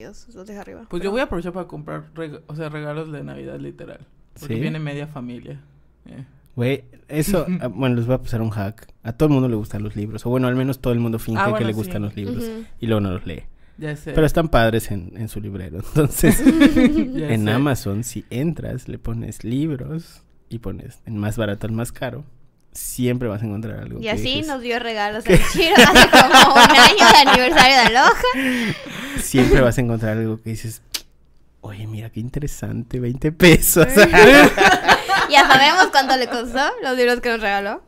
los de arriba. Pues yo voy a aprovechar para comprar, o sea, regalos de Navidad literal. Porque viene media familia. Eh. Güey, eso, ah, bueno, les voy a pasar un hack. A todo el mundo le gustan los libros. O bueno, al menos todo el mundo finge ah, que le gustan los libros. Y luego no los lee. Ya sé. Pero están padres en, en su librero. Entonces, en Amazon, si entras, le pones libros y pones en más barato al más caro siempre vas a encontrar algo. Y así nos dio regalos el Chiro hace como un año de aniversario de Aloha. Siempre vas a encontrar algo que dices, oye, mira qué interesante, 20 pesos. ya sabemos cuánto le costó los libros que nos regaló.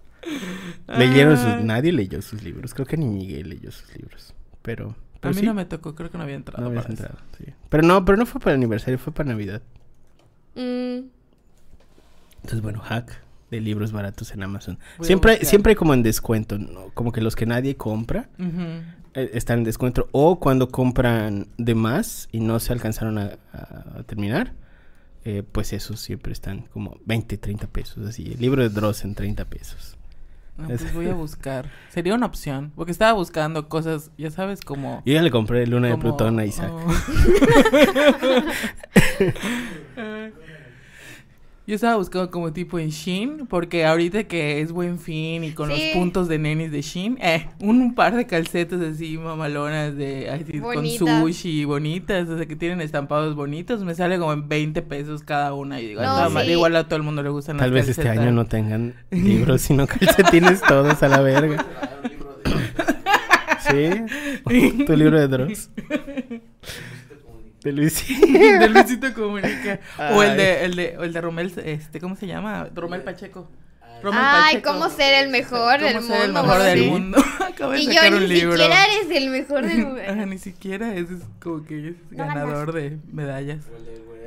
Leyeron sus, nadie leyó sus libros, creo que ni Miguel leyó sus libros, pero... a mí no me tocó, creo que no había entrado. No entrado, sí. Pero no, pero no fue para el aniversario, fue para Navidad. Mm. Entonces, bueno, hack de libros baratos en Amazon. siempre, siempre como en descuento, como que los que nadie compra eh, están en descuento. O cuando compran de más y no se alcanzaron a, terminar, eh, pues esos siempre están como 20, 30 pesos. Así, el libro de Dross en 30 pesos. pues voy a buscar. Sería una opción. Porque estaba buscando cosas, ya sabes, como. Yo ya le compré Luna de Plutón a Isaac. Oh. Yo estaba buscando como tipo en Shein, porque ahorita que es buen fin y con los puntos de nenis de Shein, eh, un, par de calcetas así mamalonas de así, con sushi bonitas, o sea, que tienen estampados bonitos, me sale como en 20 pesos cada una. Y digo, igual a todo el mundo le gustan Tal vez este año no tengan libros, sino calcetines todos a la verga. ¿Sí? ¿Tu libro de Dross? De Luisito. de Luisito Comunica. O el de, el de, el de Romel, este, ¿cómo se llama? Romel Pacheco. Romel Ay, cómo ser el mejor del mundo. el mejor del mundo. y yo ni siquiera eres el mejor del mundo. ni siquiera es como que es ganador de medallas.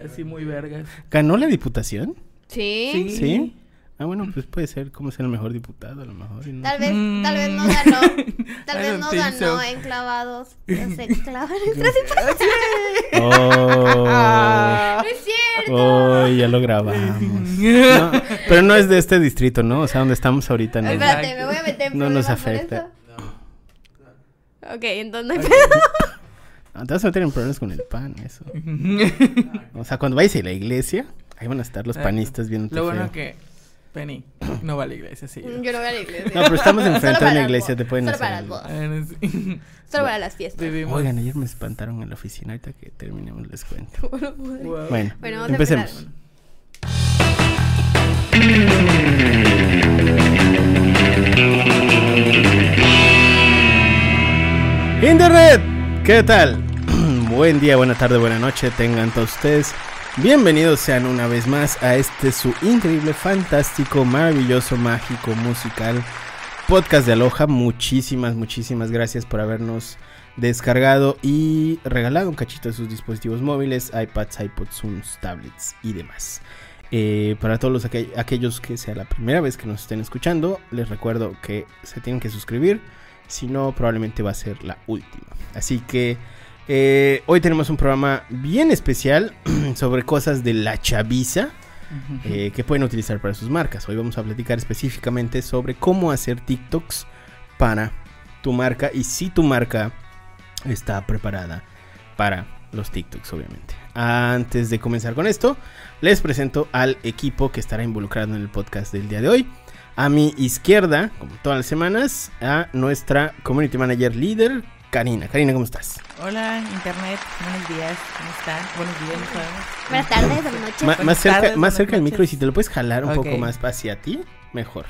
Así muy vergas. ¿Ganó la diputación? Sí. ¿Sí? Ah, bueno, pues puede ser como ser el mejor diputado, a lo mejor. Tal vez, tal vez no ganó. Tal vez no ganó en clavados. Se clavan en Oh. No es cierto. Oh, ya lo grabamos. No, pero no es de este distrito, ¿no? O sea, donde estamos ahorita. No, Espérate, me voy a meter en No nos afecta. No. Ok, entonces no hay pedo. No, te vas a meter en problemas con el pan, eso. o sea, cuando vayas a la iglesia, ahí van a estar los panistas viendo Lo bueno que Penny no va a la iglesia, sí. Yo no voy a la iglesia. No, pero estamos enfrente de una iglesia, te pueden Solo hacer. Para las Solo para las fiestas. Oigan, ayer me espantaron en la oficina, ahorita que terminemos les cuento. Bueno, bueno empecemos. Internet, ¿qué tal? Buen día, buena tarde, buena noche, tengan todos ustedes. Bienvenidos sean una vez más a este su increíble, fantástico, maravilloso, mágico, musical podcast de Aloha. Muchísimas, muchísimas gracias por habernos descargado y regalado un cachito de sus dispositivos móviles, iPads, iPods, Zooms, tablets y demás. Eh, para todos los aquellos que sea la primera vez que nos estén escuchando, les recuerdo que se tienen que suscribir, si no probablemente va a ser la última. Así que eh, hoy tenemos un programa bien especial sobre cosas de la chaviza eh, que pueden utilizar para sus marcas. Hoy vamos a platicar específicamente sobre cómo hacer TikToks para tu marca y si tu marca está preparada para los TikToks, obviamente. Antes de comenzar con esto, les presento al equipo que estará involucrado en el podcast del día de hoy. A mi izquierda, como todas las semanas, a nuestra community manager líder, Karina. Karina, ¿cómo estás? Hola, Internet. Buenos días. ¿Cómo están? Buenos días, Buenas tardes, buenas noches. más cerca, más cerca del micro y si te lo puedes jalar un poco más hacia ti, mejor.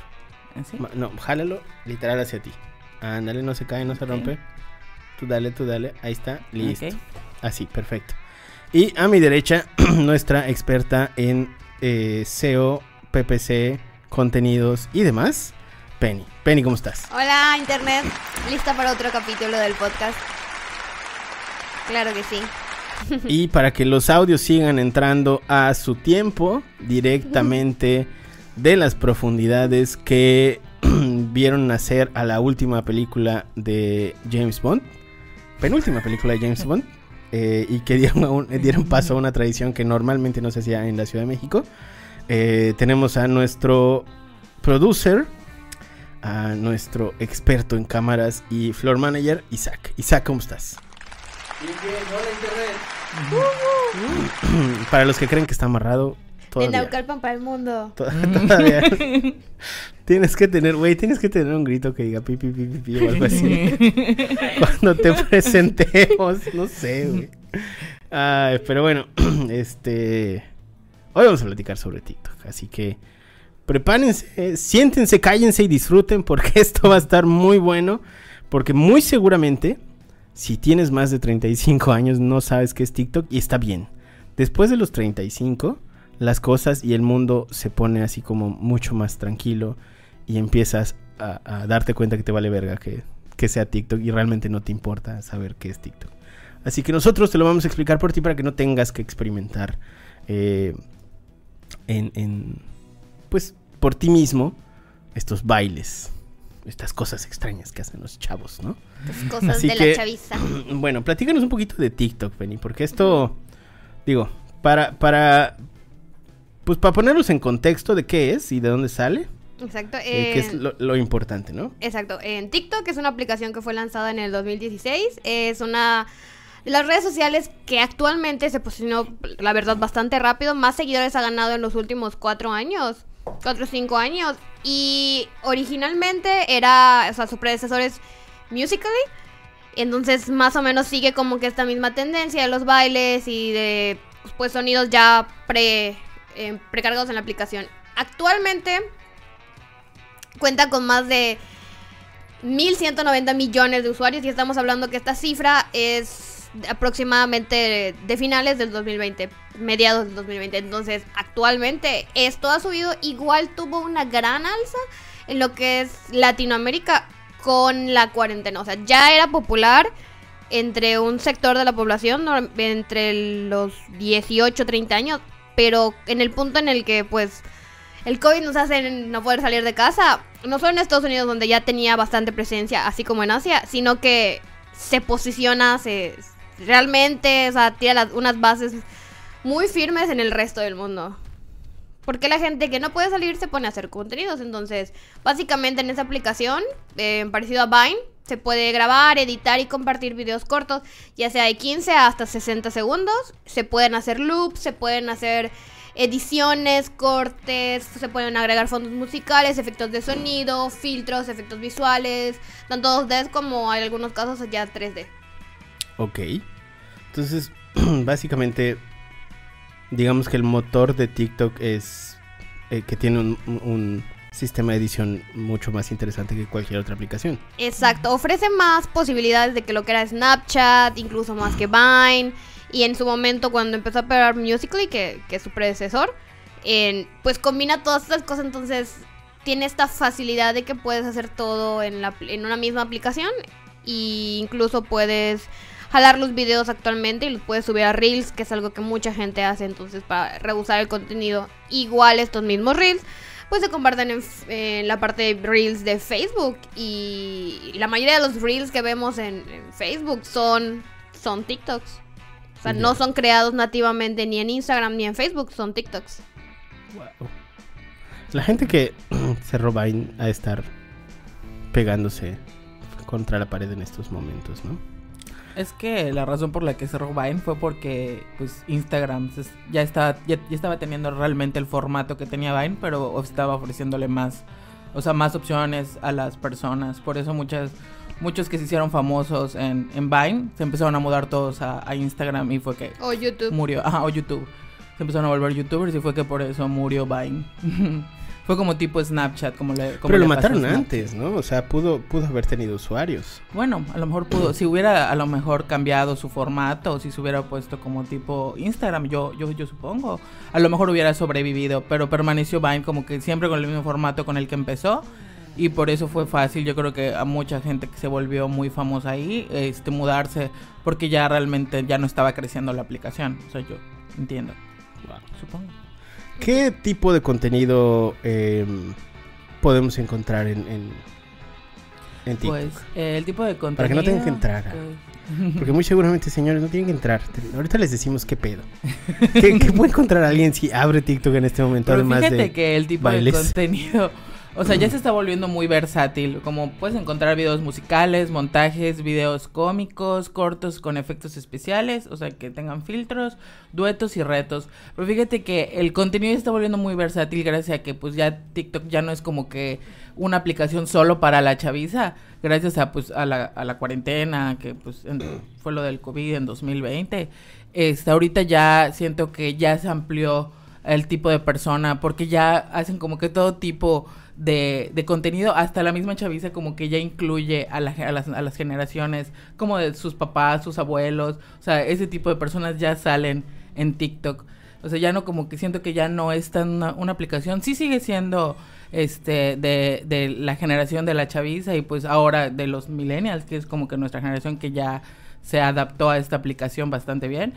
¿Así? ¿Ah, no, jálalo literal hacia ti. Ándale, no se cae, no se rompe. Tú dale, tú dale. Ahí está, listo. Así, perfecto. Y a mi derecha, nuestra experta en eh, SEO, PPC, contenidos y demás, Penny. Penny, ¿cómo estás? Hola, Internet. Lista para otro capítulo del podcast. Claro que sí. Y para que los audios sigan entrando a su tiempo, directamente de las profundidades que vieron nacer a la última película de James Bond, penúltima película de James Bond, eh, y que dieron, dieron, paso a una tradición que normalmente no se hacía en la Ciudad de México. Eh, tenemos a nuestro producer, a nuestro experto en cámaras y floor manager, Isaac. Isaac, ¿cómo estás? Bien, bien, hola Internet. para los que creen que está amarrado, todavía. De Naucalpan para el mundo. Todavía. tienes que tener, güey, tienes que tener un grito que diga pi, pi, pi, pi, o algo así. Cuando te presentemos, no sé, güey. pero bueno, este... Hoy vamos a platicar sobre TikTok, así que prepárense, siéntense, cállense y disfruten porque esto va a estar muy bueno. Porque muy seguramente, si tienes más de 35 años, no sabes qué es TikTok y está bien. Después de los 35, las cosas y el mundo se pone así como mucho más tranquilo y empiezas a, darte cuenta que te vale verga que, sea TikTok y realmente no te importa saber qué es TikTok. Así que nosotros te lo vamos a explicar por ti para que no tengas que experimentar eh, en, en, pues, por ti mismo estos bailes estas cosas extrañas que hacen los chavos, ¿no? Estas cosas de la chaviza. Bueno, platícanos un poquito de TikTok, Penny, porque esto, digo, para, para, pues para ponerlos en contexto de qué es y de dónde sale. Exacto. Eh, que es lo, importante, ¿no? Exacto. En TikTok es una aplicación que fue lanzada en el 2016. Es una de las redes sociales que actualmente se posicionó, la verdad, bastante rápido. Más seguidores ha ganado en los últimos cuatro años. 4 o 5 años. Y originalmente era, o sea, su predecesor es Musically. Entonces más o menos sigue como que esta misma tendencia de los bailes y de pues sonidos ya pre, eh, precargados en la aplicación. Actualmente cuenta con más de 1.190 millones de usuarios y estamos hablando que esta cifra es aproximadamente de finales del 2020, mediados del 2020. Entonces, actualmente esto ha subido, igual tuvo una gran alza en lo que es Latinoamérica con la cuarentena. O sea, ya era popular entre un sector de la población, entre los 18, 30 años, pero en el punto en el que pues el COVID nos hace no poder salir de casa, no solo en Estados Unidos donde ya tenía bastante presencia, así como en Asia, sino que se posiciona, se, realmente, o sea, tiene unas bases muy firmes en el resto del mundo. Porque la gente que no puede salir se pone a hacer contenidos. Entonces, básicamente en esa aplicación, eh, parecido a Vine, se puede grabar, editar y compartir videos cortos, ya sea de 15 hasta 60 segundos. Se pueden hacer loops, se pueden hacer ediciones, cortes, se pueden agregar fondos musicales, efectos de sonido, filtros, efectos visuales, tanto 2D como hay algunos casos ya 3D. Ok. Entonces, básicamente, digamos que el motor de TikTok es eh, que tiene un, sistema de edición mucho más interesante que cualquier otra aplicación. Exacto, ofrece más posibilidades de que lo que era Snapchat, incluso más que Vine. Y en su momento, cuando empezó a operar Musically, que, que es su predecesor, pues combina todas estas cosas. Entonces, tiene esta facilidad de que puedes hacer todo en, la, en una misma aplicación. E incluso puedes jalar los videos actualmente y los puedes subir a Reels, que es algo que mucha gente hace entonces para rehusar el contenido. Igual estos mismos Reels pues se comparten en, la parte de Reels de Facebook y la mayoría de los Reels que vemos en, Facebook son, son TikToks. O sea, no son creados nativamente ni en Instagram ni en Facebook, son TikToks. La gente que se roba a estar pegándose contra la pared en estos momentos, ¿no? Es que la razón por la que cerró Vine fue porque pues Instagram ya estaba, ya, estaba teniendo realmente el formato que tenía Vine, pero estaba ofreciéndole más, o sea, más opciones a las personas. Por eso muchas, muchos que se hicieron famosos en, en Vine se empezaron a mudar todos a, Instagram y fue que o YouTube. murió. Ajá, o YouTube. Se empezaron a volver youtubers y fue que por eso murió Vine. Fue como tipo Snapchat, como le Pero lo mataron antes, ¿no? O sea, pudo, pudo haber tenido usuarios. Bueno, a lo mejor pudo. Si hubiera a lo mejor cambiado su formato, o si se hubiera puesto como tipo Instagram, yo, yo, yo supongo. A lo mejor hubiera sobrevivido, pero permaneció Vine como que siempre con el mismo formato con el que empezó. Y por eso fue fácil, yo creo que a mucha gente que se volvió muy famosa ahí, este, mudarse, porque ya realmente ya no estaba creciendo la aplicación. O sea, yo entiendo. Supongo. ¿Qué tipo de contenido em, podemos encontrar en, en, TikTok? Pues el tipo de contenido. Para que no tengan que entrar. Pues, porque muy seguramente, señores, no tienen que entrar. Ahorita les decimos qué pedo. ¿Qué, puede encontrar alguien si abre TikTok en este momento? Pero fíjate que el tipo de contenido O sea, ya se está volviendo muy versátil. Como puedes encontrar videos musicales, montajes, videos cómicos, cortos con efectos especiales, o sea, que tengan filtros, duetos y retos. Pero fíjate que el contenido está volviendo muy versátil gracias a que pues ya TikTok ya no es como que una aplicación solo para la chaviza, gracias a pues a la, a la cuarentena, que pues fue lo del COVID en 2020. Este, ahorita ya siento que ya se amplió el tipo de persona, porque ya hacen como que todo tipo de, contenido, hasta la misma chaviza como que ya incluye a, a, las, a las generaciones, como de sus papás, sus abuelos, o sea, ese tipo de personas ya salen en TikTok. O sea, ya no como que siento que ya no es tan una, una aplicación, sí sigue siendo este de, de la generación de la chaviza y pues ahora de los millennials, que es como que nuestra generación que ya se adaptó a esta aplicación bastante bien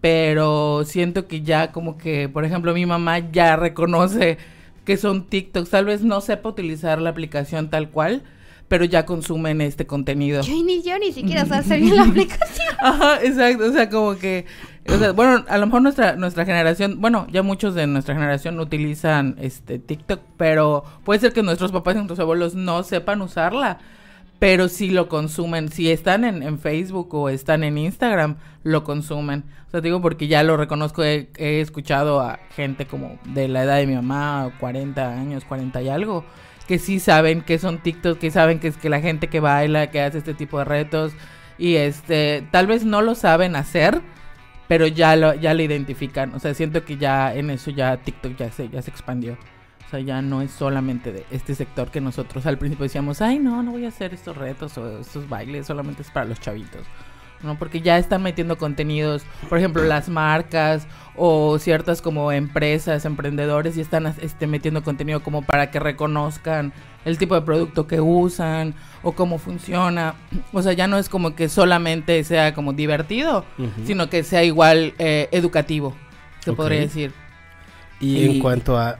pero siento que ya como que, por ejemplo, mi mamá ya reconoce que son TikToks, tal vez no sepa utilizar la aplicación tal cual, pero ya consumen este contenido. Yo ni yo ni siquiera sé hacer bien la aplicación. Ajá, exacto, o sea, como que o sea, bueno, a lo mejor nuestra nuestra generación, bueno, ya muchos de nuestra generación utilizan este TikTok, pero puede ser que nuestros papás y nuestros abuelos no sepan usarla pero si lo consumen, si están en, Facebook o están en Instagram, lo consumen. O sea, digo porque ya lo reconozco, he, he, escuchado a gente como de la edad de mi mamá, 40 años, 40 y algo, que sí saben que son TikTok, que saben que es que la gente que baila, que hace este tipo de retos, y este, tal vez no lo saben hacer, pero ya lo, ya lo identifican. O sea, siento que ya en eso ya TikTok ya se, ya se expandió sea, ya no es solamente de este sector que nosotros al principio decíamos, ay, no, no voy a hacer estos retos o estos bailes, solamente es para los chavitos. ¿no? Porque ya están metiendo contenidos, por ejemplo, las marcas o ciertas como empresas, emprendedores, y están este, metiendo contenido como para que reconozcan el tipo de producto que usan o cómo funciona. O sea, ya no es como que solamente sea como divertido, sino que sea igual eh, educativo, se podría decir. Y, en cuanto a,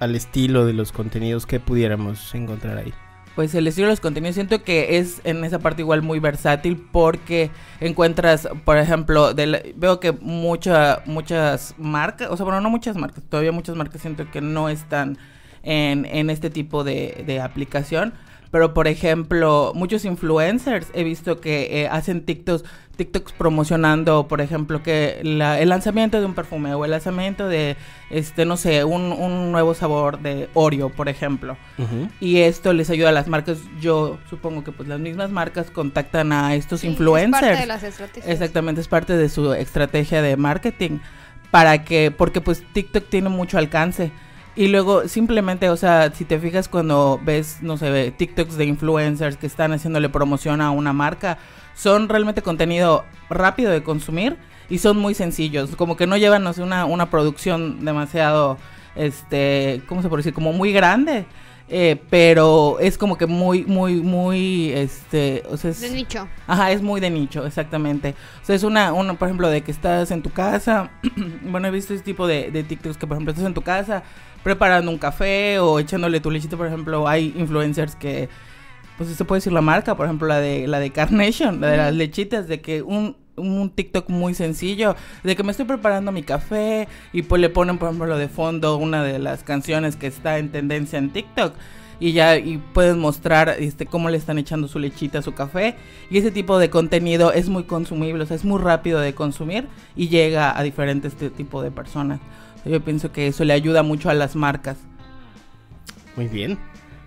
al estilo de los contenidos, ¿qué pudiéramos encontrar ahí? Pues el estilo de los contenidos siento que es en esa parte igual muy versátil porque encuentras, por ejemplo, veo que mucha, muchas marcas, o sea, bueno, no muchas marcas, todavía muchas marcas siento que no están en, en este tipo de, de aplicación, pero por ejemplo, muchos influencers he visto que eh, hacen TikToks, TikToks promocionando, por ejemplo, que la, el lanzamiento de un perfume o el lanzamiento de, este, no sé, un, un nuevo sabor de Oreo, por ejemplo. Y esto les ayuda a las marcas. Yo supongo que pues las mismas marcas contactan a estos influencers. Es parte de las estrategias. Exactamente, es parte de su estrategia de marketing. Para que, porque pues TikTok tiene mucho alcance. Y luego simplemente, o sea, si te fijas cuando ves, no sé, TikToks de influencers que están haciéndole promoción a una marca, son realmente contenido rápido de consumir y son muy sencillos, como que no llevan, no sé, una, una producción demasiado, este, ¿cómo se puede decir? Como muy grande. Eh, pero es como que muy, muy, muy, este, o sea, es, de nicho. Ajá, es muy de nicho, exactamente. O sea, es una, una por ejemplo, de que estás en tu casa, bueno, he visto ese tipo de, de TikToks que, por ejemplo, estás en tu casa, preparando un café o echándole tu lechita, por ejemplo, hay influencers que, pues se puede decir la marca, por ejemplo, la de la de Carnation, la de las lechitas, de que un, un TikTok muy sencillo, de que me estoy preparando mi café y pues le ponen, por ejemplo, de fondo una de las canciones que está en tendencia en TikTok y ya y pueden mostrar este cómo le están echando su lechita a su café y ese tipo de contenido es muy consumible, o sea, es muy rápido de consumir y llega a diferentes tipo de personas. Yo pienso que eso le ayuda mucho a las marcas. Muy bien.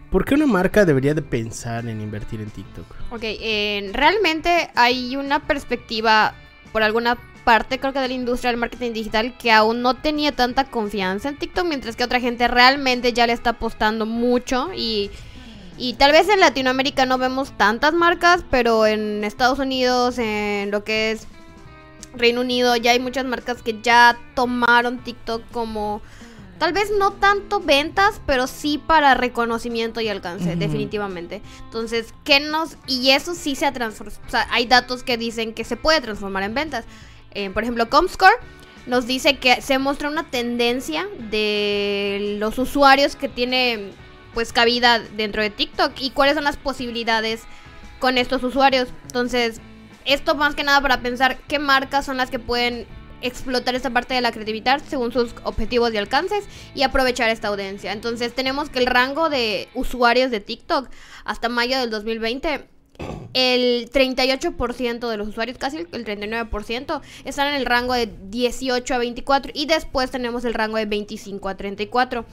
¿Por qué una marca debería de pensar en invertir en TikTok? Ok, eh, realmente hay una perspectiva por alguna parte, creo que de la industria del marketing digital, que aún no tenía tanta confianza en TikTok, mientras que otra gente realmente ya le está apostando mucho y... Y tal vez en Latinoamérica no vemos tantas marcas, pero en Estados Unidos, en lo que es Reino Unido ya hay muchas marcas que ya tomaron TikTok como tal vez no tanto ventas, pero sí para reconocimiento y alcance, definitivamente. Entonces, ¿qué nos...? Y eso sí se ha transformado, o sea, hay datos que dicen que se puede transformar en ventas. Eh, por ejemplo, Comscore nos dice que se muestra una tendencia de los usuarios que tiene pues cabida dentro de TikTok y cuáles son las posibilidades con estos usuarios. Entonces, esto más que nada para pensar qué marcas son las que pueden explotar esta parte de la creatividad según sus objetivos y alcances y aprovechar esta audiencia. Entonces tenemos que el rango de usuarios de TikTok hasta mayo del 2020 el 38% de los usuarios, casi el 39%, están en el rango de 18 a 24 y después tenemos el rango de 25 a 34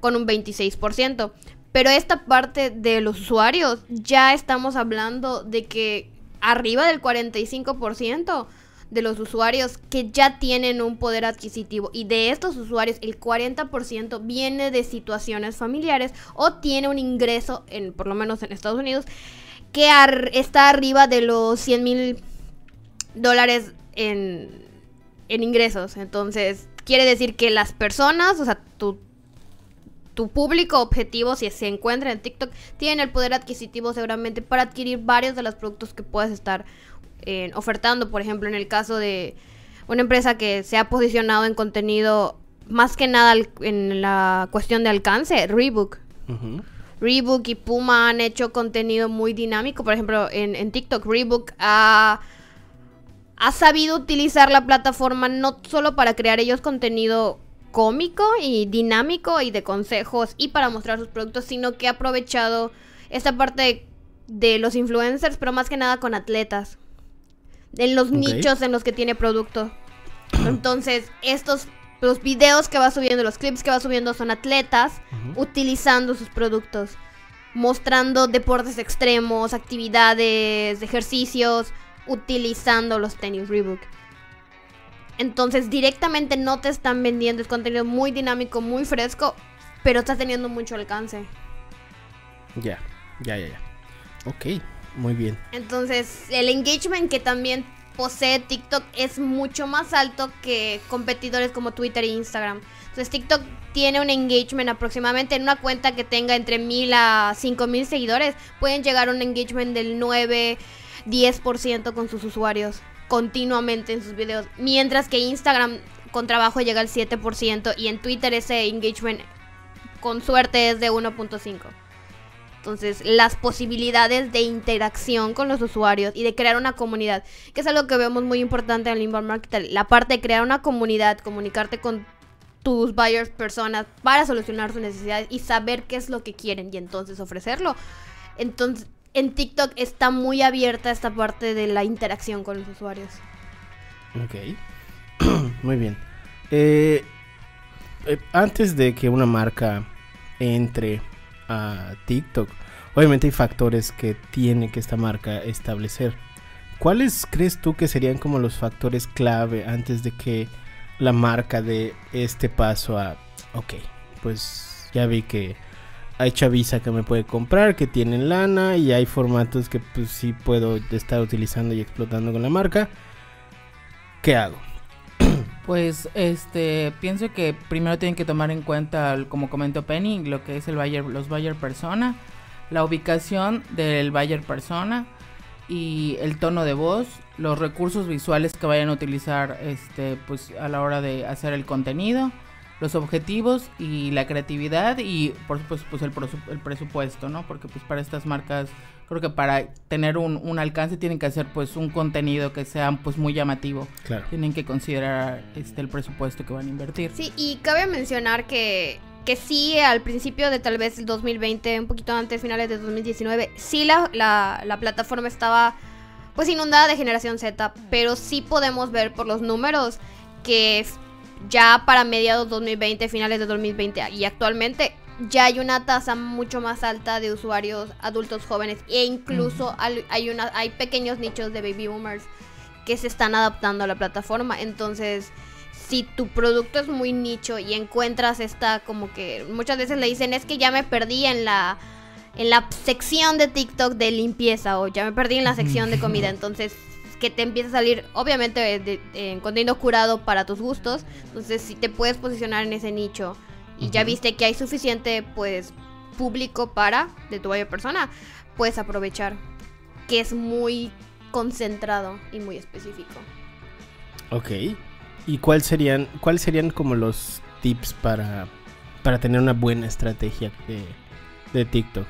con un 26%. Pero esta parte de los usuarios ya estamos hablando de que arriba del 45% de los usuarios que ya tienen un poder adquisitivo y de estos usuarios el 40% viene de situaciones familiares o tiene un ingreso, en, por lo menos en Estados Unidos, que está arriba de los 100 mil dólares en, en ingresos. Entonces, quiere decir que las personas, o sea, tu, tu público objetivo, si se encuentra en TikTok, tienen el poder adquisitivo seguramente para adquirir varios de los productos que puedes estar ofertando, por ejemplo, en el caso de una empresa que se ha posicionado en contenido más que nada en la cuestión de alcance, Rebook. Rebook y Puma han hecho contenido muy dinámico. Por ejemplo, en, TikTok, Rebook ha, ha sabido utilizar la plataforma no solo para crear ellos contenido cómico y dinámico y de consejos y para mostrar sus productos, sino que ha aprovechado esta parte de los influencers, pero más que nada con atletas en los nichos en los que tiene producto. Entonces, estos los videos que va subiendo, los clips que va subiendo son atletas utilizando sus productos, mostrando deportes extremos, actividades, ejercicios, utilizando los tenis Reebok. Entonces, directamente no te están vendiendo, es contenido muy dinámico, muy fresco, pero está teniendo mucho alcance. Ya, ya, ya, ya. Ok. Muy bien. Entonces, el engagement que también posee TikTok es mucho más alto que competidores como Twitter e Instagram. Entonces, TikTok tiene un engagement aproximadamente en una cuenta que tenga entre 1000 a 5000 seguidores. Pueden llegar a un engagement del 9, 10% con sus usuarios continuamente en sus videos. Mientras que Instagram con trabajo llega al 7% y en Twitter ese engagement con suerte es de 1.5. Entonces, las posibilidades de interacción con los usuarios y de crear una comunidad, que es algo que vemos muy importante en el inbound marketing, la parte de crear una comunidad, comunicarte con tus buyers, personas, para solucionar sus necesidades y saber qué es lo que quieren y entonces ofrecerlo. Entonces, en TikTok está muy abierta esta parte de la interacción con los usuarios. Ok, muy bien. Eh, eh, antes de que una marca entre a TikTok. Obviamente hay factores que tiene que esta marca establecer. ¿Cuáles crees tú que serían como los factores clave antes de que la marca dé este paso a, ok, pues ya vi que hay chaviza que me puede comprar, que tienen lana y hay formatos que pues sí puedo estar utilizando y explotando con la marca. ¿Qué hago? Pues este pienso que primero tienen que tomar en cuenta, como comentó Penny, lo que es el buyer, los buyer persona, la ubicación del buyer persona y el tono de voz, los recursos visuales que vayan a utilizar este pues a la hora de hacer el contenido, los objetivos y la creatividad y por supuesto pues el, el presupuesto, ¿no? Porque pues para estas marcas creo que para tener un, un, alcance tienen que hacer pues un contenido que sea pues muy llamativo. Claro. Tienen que considerar este el presupuesto que van a invertir. Sí, y cabe mencionar que que sí al principio de tal vez el 2020, un poquito antes, finales de 2019, sí la, la, la plataforma estaba pues inundada de generación Z, pero sí podemos ver por los números que ya para mediados 2020, finales de 2020 y actualmente ya hay una tasa mucho más alta de usuarios adultos jóvenes e incluso hay, una, hay pequeños nichos de baby boomers que se están adaptando a la plataforma. Entonces, si tu producto es muy nicho y encuentras esta como que muchas veces le dicen es que ya me perdí en la en la sección de TikTok de limpieza o ya me perdí en la sección de comida. Entonces, que te empieza a salir, obviamente, en contenido curado para tus gustos. Entonces, si te puedes posicionar en ese nicho y ya viste que hay suficiente pues público para de tu buyer persona, puedes aprovechar que es muy concentrado y muy específico. Ok. ¿Y cuál serían, cuáles serían como los tips para, para tener una buena estrategia de, de TikTok?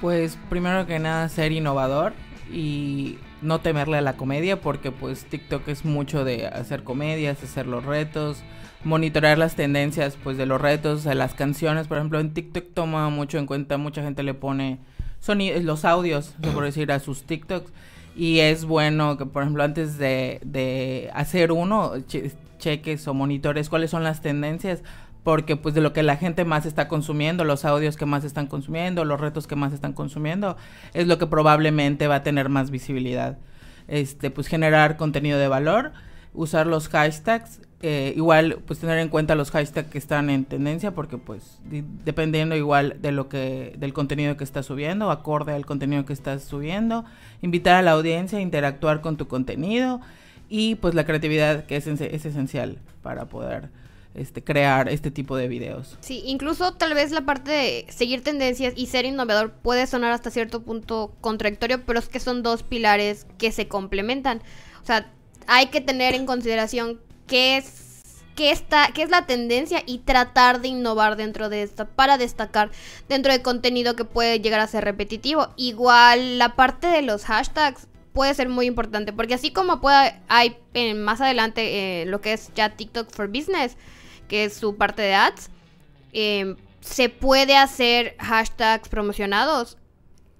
Pues primero que nada ser innovador y no temerle a la comedia porque pues TikTok es mucho de hacer comedias, hacer los retos, monitorear las tendencias pues de los retos, de las canciones, por ejemplo en TikTok toma mucho en cuenta, mucha gente le pone sonidos, los audios, por decir, a sus TikToks. Y es bueno que por ejemplo antes de, de hacer uno cheques o monitores cuáles son las tendencias porque pues de lo que la gente más está consumiendo, los audios que más están consumiendo, los retos que más están consumiendo, es lo que probablemente va a tener más visibilidad. Este, pues generar contenido de valor, usar los hashtags, eh, igual pues tener en cuenta los hashtags que están en tendencia, porque pues dependiendo igual de lo que, del contenido que estás subiendo, acorde al contenido que estás subiendo, invitar a la audiencia a interactuar con tu contenido y pues la creatividad que es, es esencial para poder este, crear este tipo de videos. Sí, incluso tal vez la parte de seguir tendencias y ser innovador puede sonar hasta cierto punto contradictorio, pero es que son dos pilares que se complementan. O sea, hay que tener en consideración qué es está, es la tendencia y tratar de innovar dentro de esta para destacar dentro de contenido que puede llegar a ser repetitivo. Igual la parte de los hashtags puede ser muy importante porque así como puede hay más adelante eh, lo que es ya TikTok for Business que es su parte de ads, em, se puede hacer hashtags promocionados.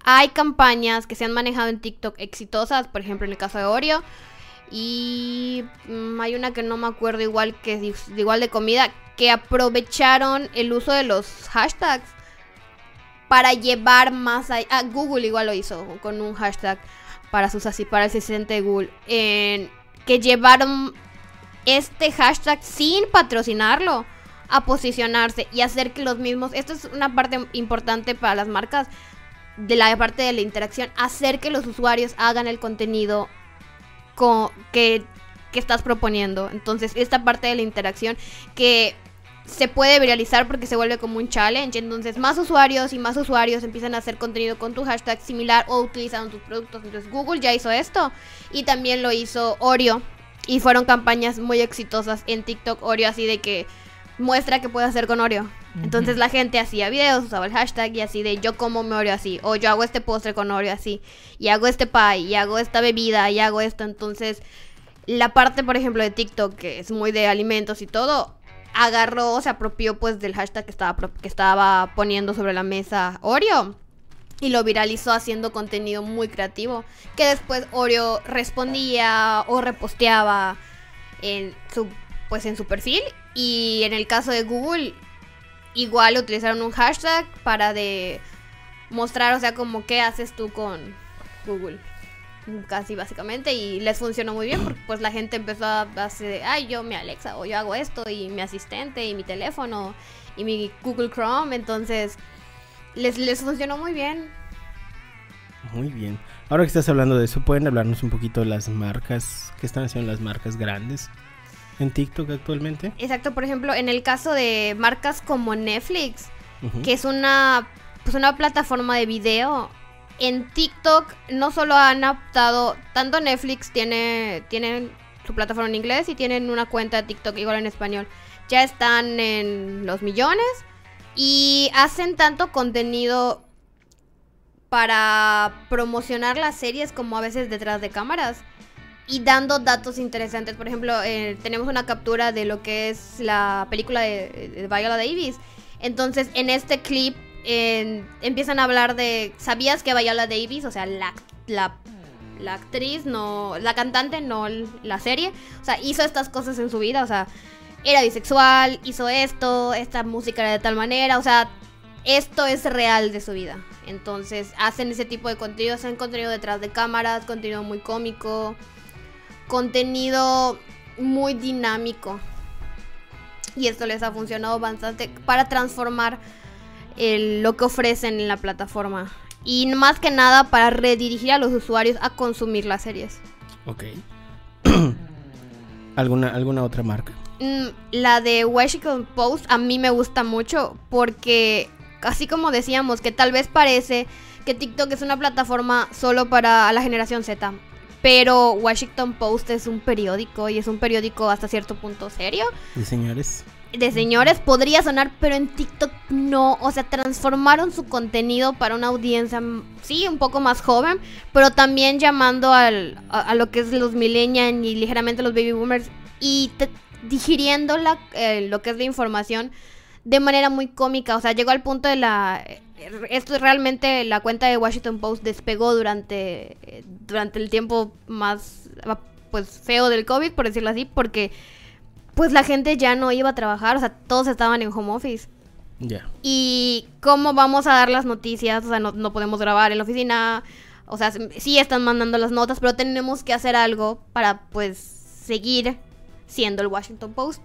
Hay campañas que se han manejado en TikTok exitosas, por ejemplo en el caso de Oreo. Y mm, hay una que no me acuerdo igual que es igual de comida, que aprovecharon el uso de los hashtags para llevar más allá. Ah, Google igual lo hizo con un hashtag para sus así para el asistente de Google. que llevaron este hashtag sin patrocinarlo a posicionarse y hacer que los mismos, esto es una parte importante para las marcas de la parte de la interacción, hacer que los usuarios hagan el contenido con, que, que estás proponiendo. Entonces, esta parte de la interacción que se puede viralizar porque se vuelve como un challenge. Entonces, más usuarios y más usuarios empiezan a hacer contenido con tu hashtag similar o utilizando tus productos. Entonces, Google ya hizo esto y también lo hizo Oreo y fueron campañas muy exitosas en TikTok Oreo, así de que muestra qué puede hacer con Oreo. Entonces la gente hacía videos, usaba el hashtag y así de yo como me Oreo así, o yo hago este postre con Oreo así, y hago este pie, y hago esta bebida, y hago esto. Entonces, la parte, por ejemplo, de TikTok, que es muy de alimentos y todo, agarró, se apropió pues del hashtag que estaba, que estaba poniendo sobre la mesa Oreo y lo viralizó haciendo contenido muy creativo que después Oreo respondía o reposteaba en su pues en su perfil. Y en el caso de Google igual utilizaron un hashtag para de mostrar o sea como qué haces tú con Google casi básicamente y les funcionó muy bien porque pues la gente empezó a hacer ay yo mi Alexa o yo hago esto y mi asistente y mi teléfono y mi Google Chrome entonces les, les funcionó muy bien. Muy bien. Ahora que estás hablando de eso, ¿pueden hablarnos un poquito de las marcas? ¿Qué están haciendo las marcas grandes en TikTok actualmente? Exacto, por ejemplo, en el caso de marcas como Netflix, que es una, pues una plataforma de video, en TikTok no solo han adaptado, tanto Netflix tiene, tienen su plataforma en inglés y tienen una cuenta de TikTok igual en español. Ya están en los millones y hacen tanto contenido para promocionar las series como a veces detrás de cámaras y dando datos interesantes. Por ejemplo, eh, tenemos una captura de lo que es la película de, Viola Davis. Entonces, en este clip empiezan a hablar de, ¿sabías que Viola Davis, o sea, la, la, la actriz, no, la cantante, no la serie, o sea, hizo estas cosas en su vida, o sea, era bisexual, hizo esto, esta música era de tal manera, o sea, esto es real de su vida. Entonces hacen ese tipo de contenido, hacen contenido detrás de cámaras, contenido muy cómico, contenido muy dinámico. Y esto les ha funcionado bastante para transformar lo que ofrecen en la plataforma. Y más que nada para redirigir a los usuarios a consumir las series. Ok. ¿Alguna, ¿Alguna otra marca? Mm, la de Washington Post a mí me gusta mucho porque, así como decíamos, que tal vez parece que TikTok es una plataforma solo para la generación Z. Pero Washington Post es un periódico y es un periódico hasta cierto punto serio. ¿Y señores? de señores podría sonar, pero en TikTok no. O sea, transformaron su contenido para una audiencia, sí, un poco más joven, pero también llamando al, a, lo que es los millennials y ligeramente los baby boomers y digiriendo la, eh, lo que es la información de manera muy cómica. O sea, llegó al punto de la... Esto es realmente la cuenta de Washington Post despegó durante, durante el tiempo más pues feo del COVID, por decirlo así, porque pues la gente ya no iba a trabajar, o sea, todos estaban en home office. Ya. Y cómo vamos a dar las noticias, o sea, no, no, podemos grabar en la oficina, o sea, sí están mandando las notas, pero tenemos que hacer algo para pues seguir siendo el Washington Post.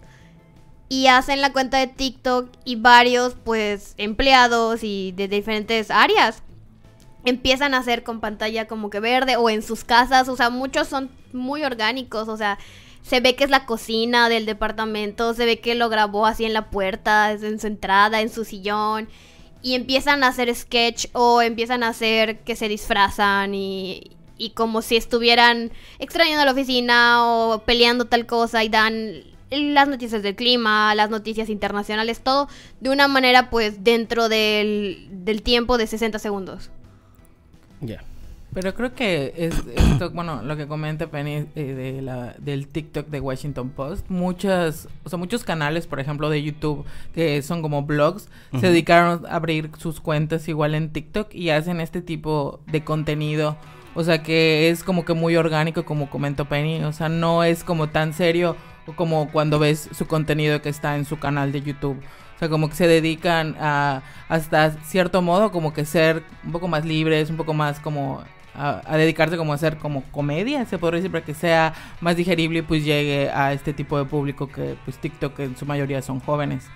Y hacen la cuenta de TikTok y varios pues empleados y de diferentes áreas empiezan a hacer con pantalla como que verde o en sus casas, o sea, muchos son muy orgánicos, o sea, se ve que es la cocina del departamento, se ve que lo grabó así en la puerta, en su entrada, en su sillón. Y empiezan a hacer sketch o empiezan a hacer que se disfrazan y, y como si estuvieran extrañando la oficina o peleando tal cosa y dan las noticias del clima, las noticias internacionales, todo de una manera pues dentro del, del tiempo de 60 segundos. Ya. Pero creo que es esto, bueno, lo que comenta Penny eh, de la, del TikTok de Washington Post, muchas, o sea, muchos canales, por ejemplo, de YouTube, que son como blogs, se dedicaron a abrir sus cuentas igual en TikTok y hacen este tipo de contenido. O sea, que es como que muy orgánico, como comentó Penny. O sea, no es como tan serio como cuando ves su contenido que está en su canal de YouTube. O sea, como que se dedican a, hasta cierto modo, como que ser un poco más libres, un poco más como a, dedicarse como a hacer como comedia, se podría decir, para que sea más digerible y pues llegue a este tipo de público que pues TikTok en su mayoría son jóvenes.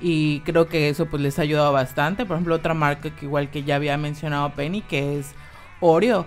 Y creo que eso pues les ha ayudado bastante. Por ejemplo, otra marca que igual que ya había mencionado Penny, que es Oreo,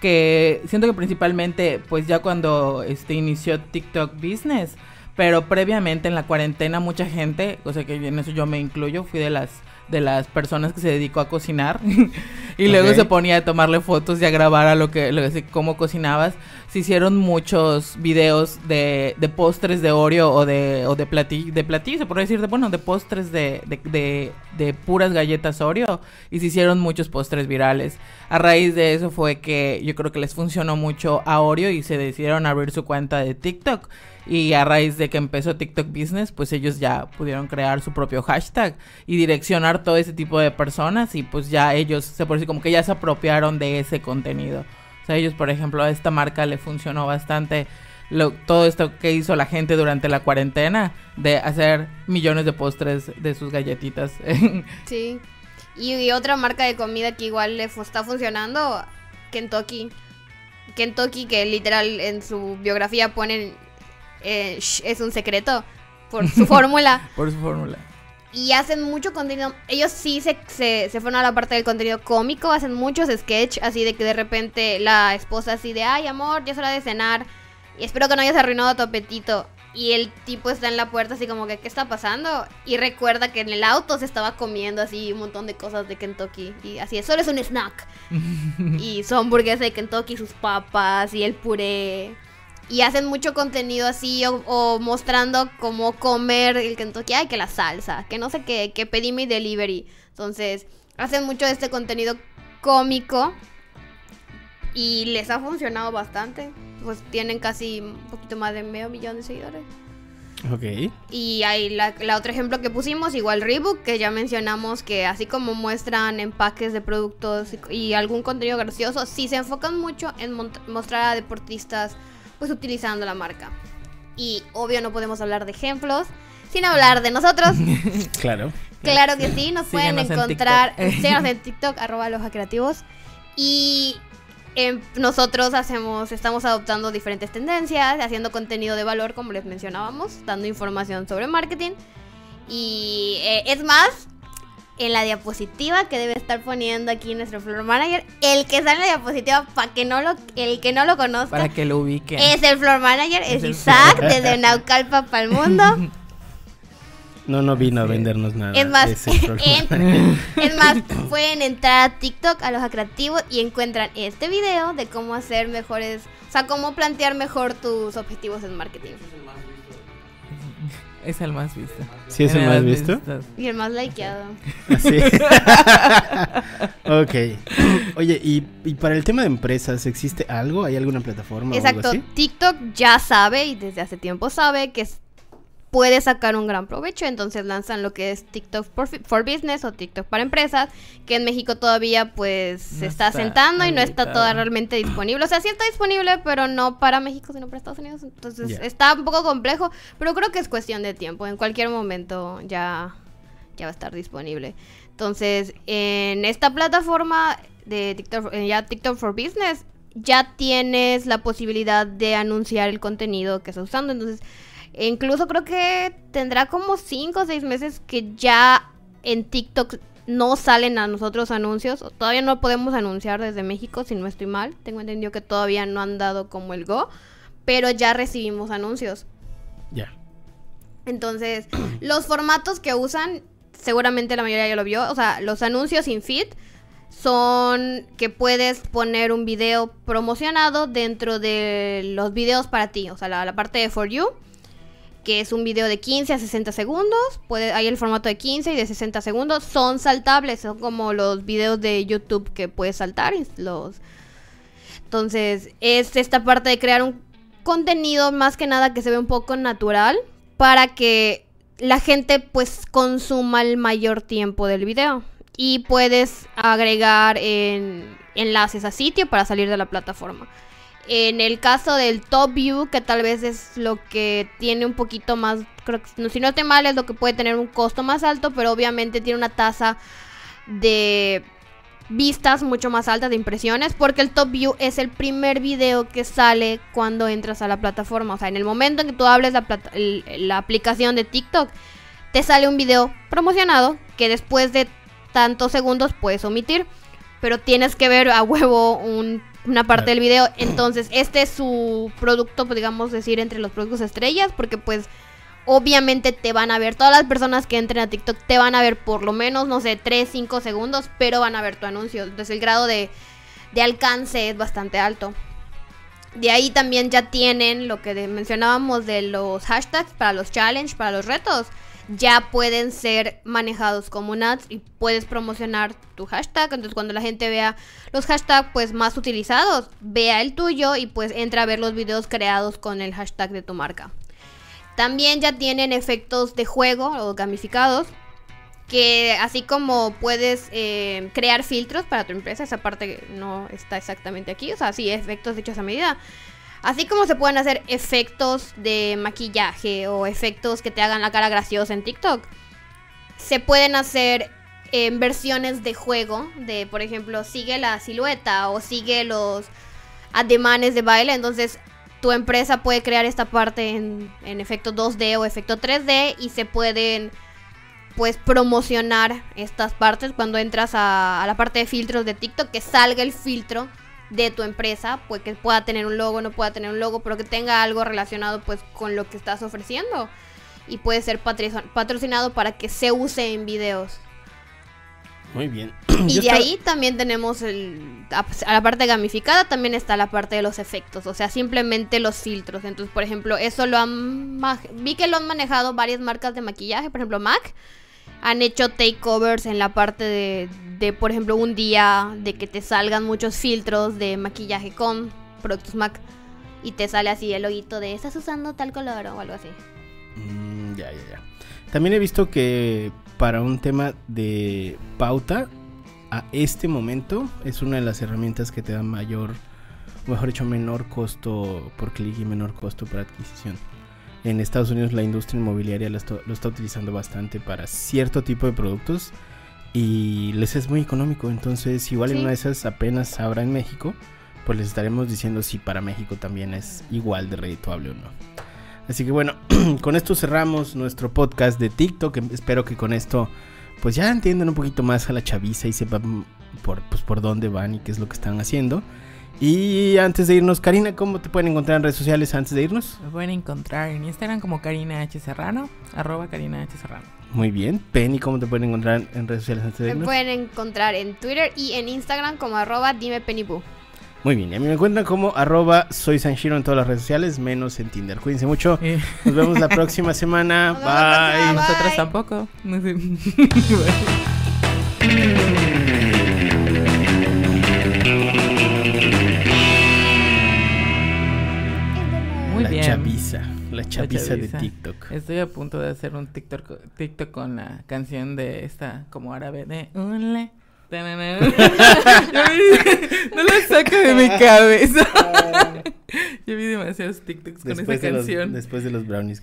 que siento que principalmente pues ya cuando este inició TikTok Business, pero previamente en la cuarentena mucha gente, o sea que en eso yo me incluyo, fui de las de las personas que se dedicó a cocinar y luego se ponía a tomarle fotos y a grabar a lo que, lo cómo cocinabas. Se hicieron muchos videos de, de postres de Oreo o de, o de platillo, de se podría decir, de, bueno, de postres de, de, de, puras galletas Oreo y se hicieron muchos postres virales. A raíz de eso fue que yo creo que les funcionó mucho a Oreo y se decidieron abrir su cuenta de TikTok. Y a raíz de que empezó TikTok Business, pues ellos ya pudieron crear su propio hashtag y direccionar todo ese tipo de personas y pues ya ellos, se puede decir como que ya se apropiaron de ese contenido. O sea, ellos, por ejemplo, a esta marca le funcionó bastante lo, todo esto que hizo la gente durante la cuarentena de hacer millones de postres de sus galletitas. sí. Y, otra marca de comida que igual le está funcionando, Kentucky. Kentucky, que literal en su biografía ponen eh, es un secreto por su fórmula. por su fórmula. Y hacen mucho contenido. Ellos sí se, se, fueron a la parte del contenido cómico. Hacen muchos sketch así de que de repente la esposa así de, ay amor, ya es hora de cenar. Y espero que no hayas arruinado tu apetito. Y el tipo está en la puerta así como que, ¿qué está pasando? Y recuerda que en el auto se estaba comiendo así un montón de cosas de Kentucky. Y así, eso es un snack. y su hamburguesa de Kentucky, sus papas y el puré y hacen mucho contenido así o, mostrando cómo comer el Kentucky, ay, que la salsa, que no sé qué, que pedí mi delivery. Entonces, hacen mucho de este contenido cómico y les ha funcionado bastante. Pues tienen casi un poquito más de medio millón de seguidores. Ok. Y hay la, otro ejemplo que pusimos, igual Reebok, que ya mencionamos que así como muestran empaques de productos y, algún contenido gracioso, sí se enfocan mucho en mostrar a deportistas pues utilizando la marca. Y obvio no podemos hablar de ejemplos sin hablar de nosotros. claro. Claro que sí, nos pueden encontrar en TikTok, arroba los creativos. Y em, nosotros hacemos, estamos adoptando diferentes tendencias, haciendo contenido de valor, como les mencionábamos, dando información sobre marketing. Y eh, es más, en la diapositiva que debe estar poniendo aquí nuestro floor manager. El que sale en la diapositiva, para que no lo, el que no lo conozca, para que lo ubique. Es el floor manager, es, Isaac, desde Naucalpa para el mundo. No, no vino a vendernos nada. Es más, es más, pueden entrar a TikTok, a los atractivos, y encuentran este video de cómo hacer mejores, o sea, cómo plantear mejor tus objetivos en marketing. Es el más visto. ¿Sí es el, más visto? Y el más likeado. Así. ok. Oye, ¿y, ¿y, para el tema de empresas existe algo? ¿Hay alguna plataforma? Exacto. O algo así? TikTok ya sabe y desde hace tiempo sabe que puede sacar un gran provecho. Entonces lanzan lo que es TikTok for, Business o TikTok para empresas, que en México todavía pues se está, sentando y no está toda realmente disponible. O sea, sí está disponible, pero no para México, sino para Estados Unidos. Entonces está un poco complejo, pero creo que es cuestión de tiempo. En cualquier momento ya, ya va a estar disponible. Entonces, en esta plataforma de TikTok, eh, ya TikTok for Business, ya tienes la posibilidad de anunciar el contenido que estás usando. Entonces, e incluso creo que tendrá como 5 o 6 meses que ya en TikTok no salen a nosotros anuncios. Todavía no podemos anunciar desde México, si no estoy mal. Tengo entendido que todavía no han dado como el go. Pero ya recibimos anuncios. Ya. Entonces, los formatos que usan, seguramente la mayoría ya lo vio. O sea, los anuncios sin feed son que puedes poner un video promocionado dentro de los videos para ti. O sea, la parte de For You que es un video de 15 a 60 segundos. Hay el formato de 15 y de 60 segundos. Son saltables, son como los videos de YouTube que puedes saltar. Los... Entonces, es esta parte de crear un contenido más que nada que se ve un poco natural para que la gente pues consuma el mayor tiempo del video. Y puedes agregar en enlaces a sitio para salir de la plataforma. En el caso del Top View, que tal vez es lo que tiene un poquito más, creo que si no estoy mal, es lo que puede tener un costo más alto, pero obviamente tiene una tasa de vistas mucho más alta de impresiones, porque el Top View es el primer video que sale cuando entras a la plataforma. O sea, en el momento en que tú hables la, la aplicación de TikTok, te sale un video promocionado que después de tantos segundos puedes omitir, pero tienes que ver a huevo un una parte del video. Entonces, este es su producto, pues, digamos decir, entre los productos estrellas, porque pues obviamente te van a ver, todas las personas que entren a TikTok te van a ver por lo menos, no sé, 3, 5 segundos, pero van a ver tu anuncio. Entonces el grado de, de alcance es bastante alto. De ahí también ya tienen lo que mencionábamos de los hashtags para los challenges, para los retos ya pueden ser manejados como ads y puedes promocionar tu hashtag. Entonces cuando la gente vea los hashtags pues más utilizados, vea el tuyo y pues entra a ver los videos creados con el hashtag de tu marca. También ya tienen efectos de juego o gamificados. Que así como puedes eh, crear filtros para tu empresa, esa parte no está exactamente aquí. O sea, sí, efectos hechos a medida Así como se pueden hacer efectos de maquillaje o efectos que te hagan la cara graciosa en TikTok, se pueden hacer en versiones de juego, de por ejemplo, sigue la silueta o sigue los ademanes de baile, entonces tu empresa puede crear esta parte en, efecto 2D o efecto 3D y se pueden pues promocionar estas partes cuando entras a, a la parte de filtros de TikTok, que salga el filtro de tu empresa, pues que pueda tener un logo, no pueda tener un logo, pero que tenga algo relacionado pues con lo que estás ofreciendo. Y puede ser patrocinado para que se use en videos. Muy bien. Y de ahí también tenemos el, a la parte gamificada, también está la parte de los efectos, o sea, simplemente los filtros. Entonces, por ejemplo, eso lo han... Vi que lo han manejado varias marcas de maquillaje, por ejemplo, MAC han hecho takeovers en la parte de, de, por ejemplo, un día de que te salgan muchos filtros de maquillaje con productos MAC y te sale así el loguito de estás usando tal color o algo así. Mm, ya, ya, ya. También he visto que para un tema de pauta, a este momento es una de las herramientas que te da mayor, mejor dicho, menor costo por clic y menor costo por adquisición en Estados Unidos la industria inmobiliaria lo está, utilizando bastante para cierto tipo de productos y les es muy económico. Entonces, igual en una de esas apenas habrá en México, pues les estaremos diciendo si para México también es igual de redituable o no. Así que bueno, con esto cerramos nuestro podcast de TikTok. Espero que con esto pues ya entiendan un poquito más a la chaviza y sepan por, pues, por dónde van y qué es lo que están haciendo. Y antes de irnos, Karina, ¿cómo te pueden encontrar en redes sociales antes de irnos? Me pueden encontrar en Instagram como Karina H. Serrano, arroba Karina H. Serrano. Muy bien. Penny, ¿cómo te pueden encontrar en redes sociales antes de irnos? Me pueden encontrar en Twitter y en Instagram como arroba dime Muy bien, y a mí me encuentran como arroba soy Sanshiro en todas las redes sociales, menos en Tinder. Cuídense mucho. Nos vemos la próxima semana. bye. Nosotras tampoco. Muy la la chapiza, de TikTok. Estoy a punto de hacer un TikTok, TikTok con la canción de esta como árabe de Unle. no lo saco de mi cabeza. Yo vi demasiados TikToks con esa canción. después de los brownies.